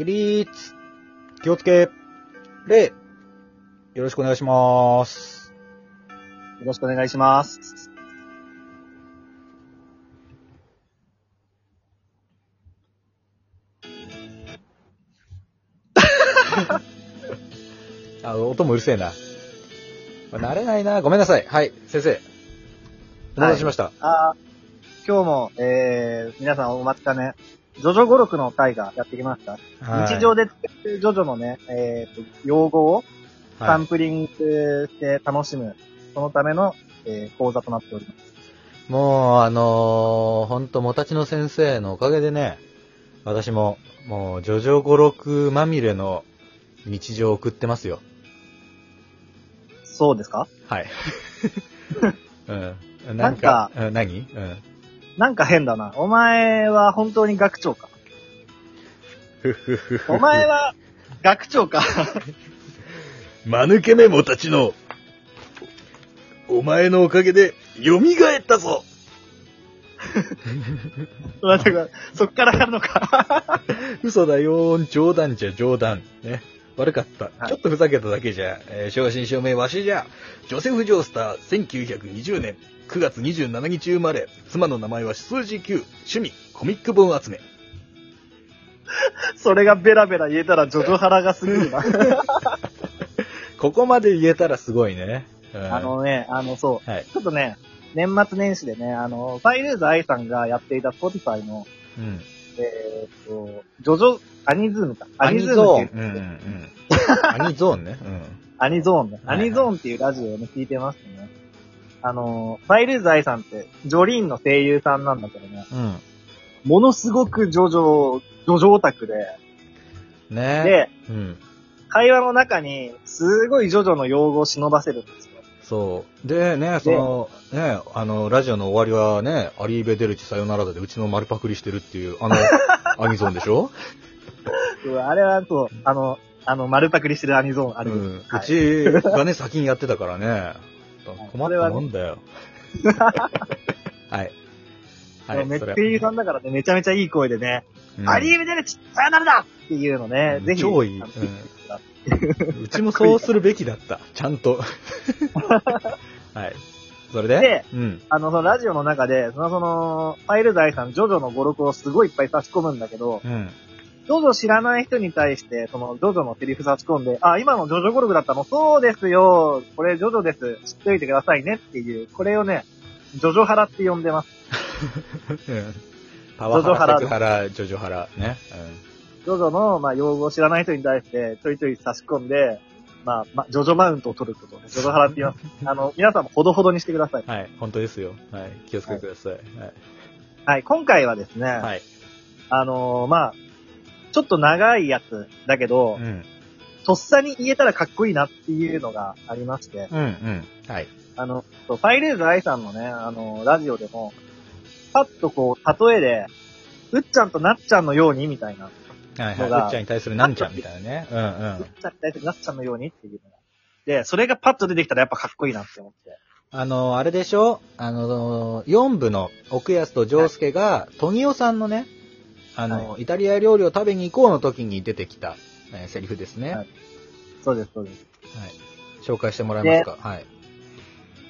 起立。気をつけ。礼。よろしくお願いします。よろしくお願いします。あ、音もうるせえな。慣れないな。ごめんなさい。はい、先生。お待たせしました？あー今日も、えー、皆さんお待ちかね、ジョジョ語録の回がやってきました。はい日常で使ってるジョジョのね、えーと、用語をサはいンプリングして楽しむ、そのための、えー講座となっております。もう、あのー、ほんと、もたちの先生のおかげでね、私も、もう、ジョジョ語録まみれの日常を送ってますよ。そうですか？はい。うん。なんかうん、何？うん。なんか変だな。お前は本当に学長か。お前は学長か。間抜けメモたちの、お前のおかげで、蘇ったぞ そっからやるのか。嘘だよー、冗談じゃ冗談。ね。悪かった。はいちょっとふざけただけじゃ、えー正真正銘わしじゃ。ジョセフ・ジョースター、1920年9月27日生まれ。妻の名前は数字9。趣味、コミック本集め。それがベラベラ言えたらジョジョ腹がすぎるな。ここまで言えたらすごいね。うんあ、のね、あの、そう。はい。ちょっとね、年末年始でね、あの、ファイルーズ愛さんがやっていた Spotify の、うん。えーっと、ジョジョ、アニズームか。アニズゾームっていうう、んうんうん。アニゾーンね。うん。アニゾーンね。アニゾーンっていうラジオをね、聞いてますね。あの、ファイルーズ愛さんって、ジョリーンの声優さんなんだけどね、うん。ものすごくジョジョ、ジョジョオタクで、ねで、うん。会話の中に、すごいジョジョの用語を忍ばせるんですよ。そう。でね、その、ね、あの、ラジオの終わりはね、アリーベ・デルチさよならだでうちの丸パクリしてるっていう、あの、アニゾンでしょ？あれはそう、あの、あの、丸パクリしてるアニゾーンある、うん。うはいちがね、先にやってたからね。困ったもんだよ。はい。はい、めっちゃそれ声優さんだからね、めちゃめちゃいい声でね、うんアリーベデルチ、さよならだっていうのね、うんぜひ。超いいあの うちもそうするべきだった。ちゃんと。はい。それで？でうん。あの、そのラジオの中で、その、その、ファイルダイさん、ジョジョの語録をすごいいっぱい差し込むんだけど、うん。ジョジョ知らない人に対して、その、ジョジョのセリフ差し込んで、あ、今のジョジョ語録だったの？そうですよ。これジョジョです。知っておいてくださいねっていう、これをね、ジョジョハラって呼んでます。パワハラ、ジョジョハラセクハラ、ジョジョハラ。ね。ジョジョの、まあ、用語を知らない人に対して、ちょいちょい差し込んで、まあ、まあ、ジョジョマウントを取ることをね、ジョジョハラって言います。あの、皆さんもほどほどにしてください。うん。はい。本当ですよ。はい。気をつけてください。はい、今回はですね、はい。はい。あのーまあ、ちょっと長いやつだけど、うん。とっさに言えたらかっこいいなっていうのがありまして、うん。うん。はい。あの、ファイレーズ愛さんのね、あの、ラジオでも、パッとこう、例えで、うっちゃんとなっちゃんのようにみたいな、はいはい。うっちゃんに対するなんちゃんみたいなね。うんう。うんっちゃんに対するなっちゃんのようにっていうのが。で、それがパッと出てきたらやっぱかっこいいなって思って。あの、あれでしょ？あの、4部の奥安と丈介が、トギオさんのね、あの、イタリア料理を食べに行こうの時に出てきた、えーセリフですね。ははいい。そうです、そうです。紹介してもらえますか？はい。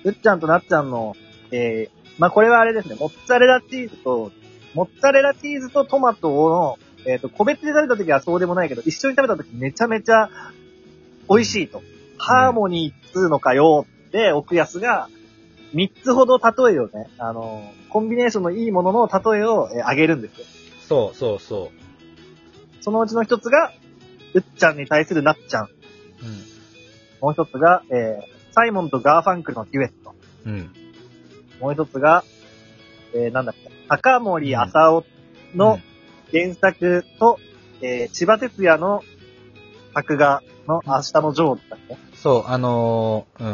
うっちゃんとなっちゃんの、えー、まあ、これはあれですね、モッツァレラチーズと、モッツァレラチーズとトマトの、えっ、と、個別で食べた時はそうでもないけど、一緒に食べた時めちゃめちゃ美味しいと。ハーモニーっつうのかよって、億泰が、三つほど例えをね、あの、コンビネーションのいいものの例えを、えーあげるんですよ。そうそうそそのうちの一つが、うっちゃんに対するナンちゃん。う。もう一つが、えー、サイモンとガーファンクルのデュエット。うん。うん。もう一つが、えー、なんだっけ、高森朝雄の原作と、えー、千葉哲也の作画のあしたのジョーだっけそう、あのーうん。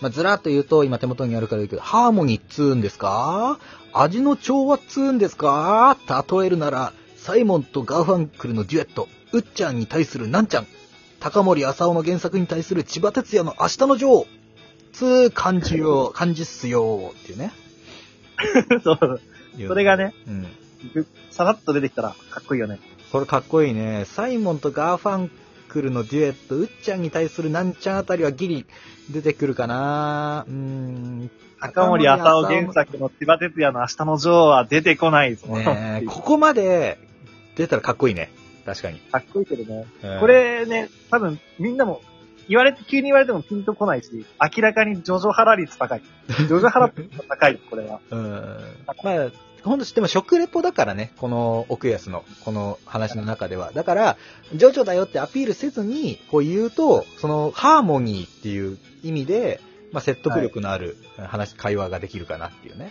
まあ、ずらっと言うと、今手元にあるから言うけど、ハーモニーっつうんですか？味の調和っつうんですか？例えるなら、サイモンとガーファンクルのデュエット、うっちゃんに対するなんちゃん、高森朝雄の原作に対するちばてつやのあしたのジョー、つー感じよ、感じっすよ、っていうね。そう。それがね、うん。ぐさらっと出てきたらかっこいいよね。これかっこいいね。サイモンとガーファンクルのデュエット、うっちゃんに対するなんちゃんあたりはギリ出てくるかなうーん。高森朝雄原作のちばてつやのあしたのジョーは出てこないぞ。ねえここまで出たらかっこいいね。確かに。かっこいいけどね。うんこ、れね、多分みんなも、言われて、急に言われてもピンとこないし、明らかにジョジョハラ率高い。ジョジョハラ率高い、これは。うん。まあ、ほんと、でも食レポだからね、この奥安の、この話の中では。だから、ジョジョだよってアピールせずに、こう言うと、その、ハーモニーっていう意味で、まあ、説得力のある話、会話ができるかなっていうね。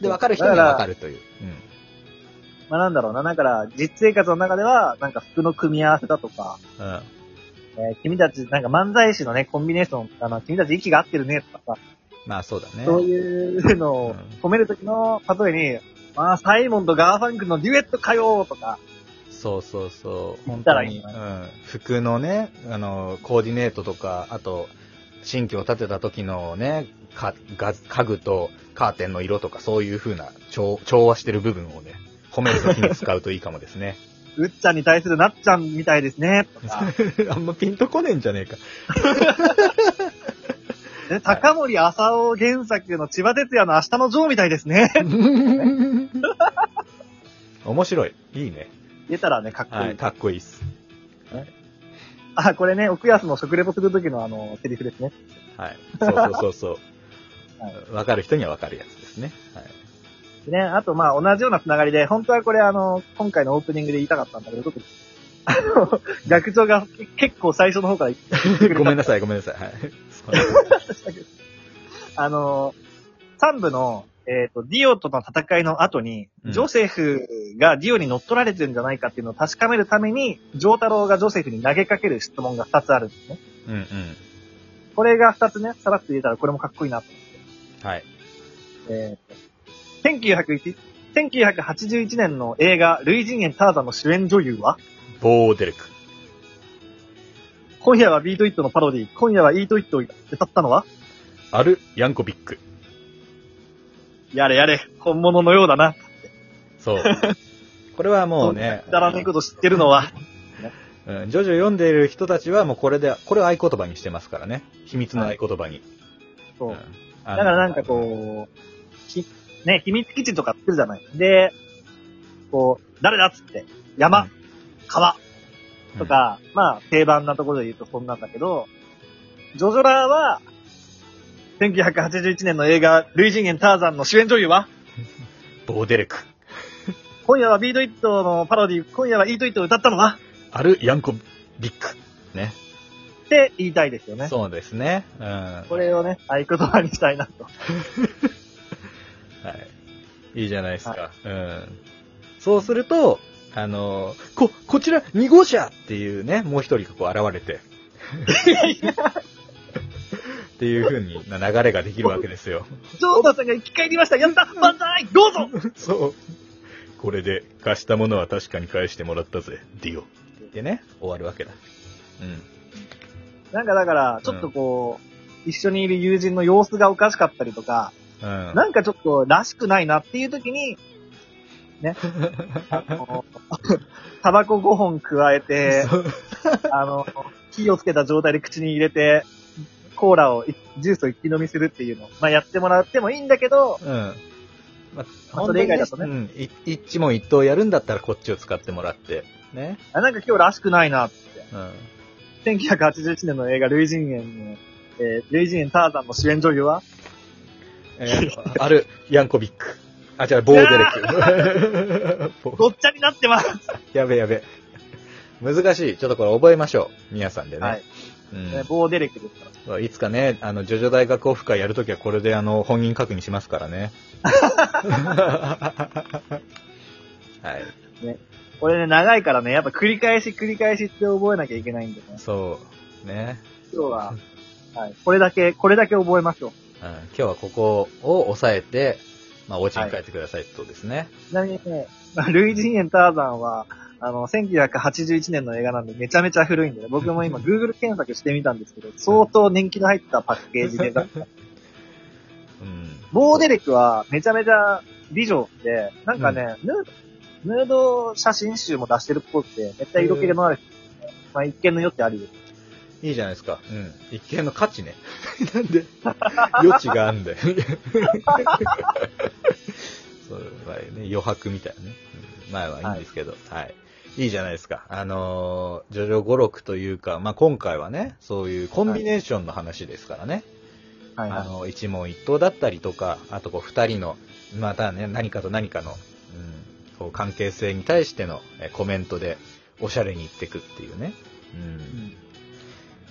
で、わかる人にはわかるという。まあなんだろうな。だから、実生活の中では、なんか服の組み合わせだとか、うん。うん。えー君たち、なんか漫才師のね、コンビネーション、あの、君たち息が合ってるね、とかさ、まあ、そうだね。そういうのを褒めるときの、例えに、まあ、サイモンとガーファンクルのデュエットかよとか、そうそうそう。言本当に。うん。服のね、あの、コーディネートとか、あと、新居を建てた時のね、か、が家具とカーテンの色とか、そういう風な調調和してる部分をね、褒める時に使うといいかもですね。うっちゃんに対するナンちゃんみたいですね、とか、あんまピンとこねえんじゃねえか。ね、高森浅尾原作の千葉哲也の明日のジョーみたいですね。面白い。いいね。言えたらね、かっこいい。はい、かっこいいっす。あ、これね、奥安の食レポするときのあの、セリフですね。はい。そうそうそうそう は。わかる人にはわかるやつですね。はい。でね、あとまあ同じようなつながりで、本当はこれあの、今回のオープニングで言いたかったんだけど、特に、あの、学長が結構最初の方から言ってくれたごめんなさい、ごめんなさい。はい。あの、3部の、えっ、と、ディオとの戦いの後に、うんジョセフがディオに乗っ取られてるんじゃないかっていうのを確かめるために、ジョータロウがジョセフに投げかける質問が2つあるんですね。うんうん。これが2つね、さらっと言えたらこれもかっこいいなと思って。はい。えー、1901 1981年の映画、類人猿ターザンの主演女優は？ボーデルク。今夜はビートイットのパロディ、今夜はイートイットを歌ったのは？アル・ヤンコビック。やれやれ、本物のようだな。そう。これはもうねく、だらねえこと知ってるのは。うん、ジョジョ読んでいる人たちはもうこれで、これを合言葉にしてますからね。秘密の合言葉に。そう。うんだからなんかこう、ひ、ね、秘密基地とか作るじゃない。で、こう、誰だっつって、山、うん川、とか、まあ、定番なところで言うとそんなんだけど、ジョジョラーは、1981年の映画、類人猿ターザンの主演女優は？ボーデルク。今夜はビートイットのパロディ、今夜はイートイットを歌ったのは？アル・ヤンコビック。ね。って言いたいですよね。そうですね。うん。はこれをね、合言葉にしたいなと。い。いいじゃないですか。うん。そうすると、あの、こ、こちら2号車っていうね、もう一人がこう現れて。っていう風にな流れができるわけですよ。ジョータさんが生き返りましたやった万歳どうぞそう。これで貸したものは確かに返してもらったぜ、ディオ。でね、終わるわけだ。うん。なんかだから、ちょっとこう、一緒にいる友人の様子がおかしかったりとか、うん。なんかちょっとらしくないなっていう時に、ね、あの タバコ5本加えて、そうあの、火をつけた状態で口に入れて、コーラを、ジュースを一気飲みするっていうのを、まあやってもらってもいいんだけど、うん。まあ、まあそれ以外だとねうん。い一問一答やるんだったらこっちを使ってもらって。ね。あなんか今日らしくないなって。うん。1981年の映画、類人猿の、えー、類人猿ターザンの主演女優は？えー、ある、ヤンコビック。あ、違う、ボーデレク。ボ ごっちゃになってます。やべやべ。難しい。ちょっとこれ覚えましょう。皆さんでね。はい。うんねボーデレクですから。いつかね、あの、ジョジョ大学オフ会やるときはこれであの、本人確認しますからね。はい。これね、長いからね、やっぱ繰り返し繰り返しって覚えなきゃいけないんでね。そう。ね。今日は、はい。これだけ、これだけ覚えましょう。うん、今日はここを押さえて、まあ、お家に帰ってくださいってことですね。ちなみにね、まあ類人猿ターザンは、あの、1981年の映画なんでめちゃめちゃ古いんでね、僕も今 Google 検索してみたんですけど、相当年季の入ったパッケージで、うん。ボーデレクはめちゃめちゃ美女で、なんかね、ヌーヌード写真集も出してるっぽくて、めっちゃ色気のある、まあ一見の余地ありです。いいじゃないですか。うん。一見の価値ね。なんで、余地があんだよ。そう、まあね、余白みたいなね。うん、まあまあいいんですけど、はい。いいじゃないですか。あのー、ジョジョ語録というか、まあ今回はね、そういうコンビネーションの話ですからね。はいはい。あの、一問一答だったりとか、あとこう二人の、またね、何かと何かの、うん、こう関係性に対してのえコメントで、おしゃれに言ってくっていうね。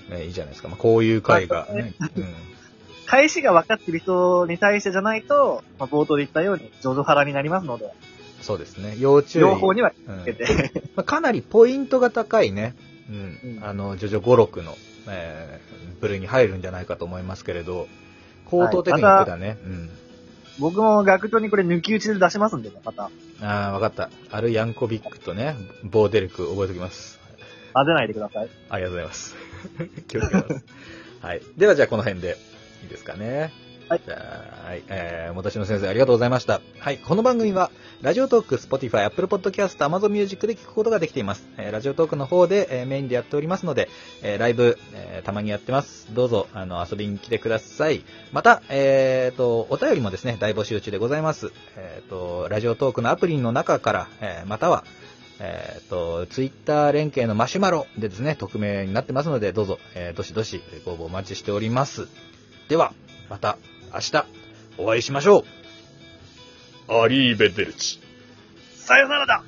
うん。ね、いいじゃないですか。まあ、こういう回が、ね。うん。返しが分かってる人に対してじゃないと、まあ、冒頭で言ったように、ジョジョ腹になりますので、そうですね。要注意。両方にはうんつけて、まあ、かなりポイントが高いね。うん。うんあの、ジョジョ語録の、えー、部類に入るんじゃないかと思いますけれど、高等テクニックだね。うん。僕も学長にこれ抜き打ちで出しますんでね、また。ああ、わかった。アル・ヤンコビックとね、ボーデルク覚えておきます。混ぜないでください。ありがとうございます。気をつけます。はい。ではじゃあこの辺でいいですかね。はい、はい。えー、もたしの先生ありがとうございました。はい。この番組は、ラジオトーク、Spotify、Apple Podcast、Amazon Music で聞くことができています。えー、ラジオトークの方で、えーメインでやっておりますので、えー、ライブ、えーたまにやってます。どうぞ、あの、遊びに来てください。また、えーと、お便りもですね、大募集中でございます。えーと、ラジオトークのアプリの中から、えーまたは、えっ、と、ツイッター連携のマシュマロでですね、匿名になってますので、どうぞ、えーどしどしご応募お待ちしております。では、また明日お会いしましょう。アリーベデルチ。さよならだ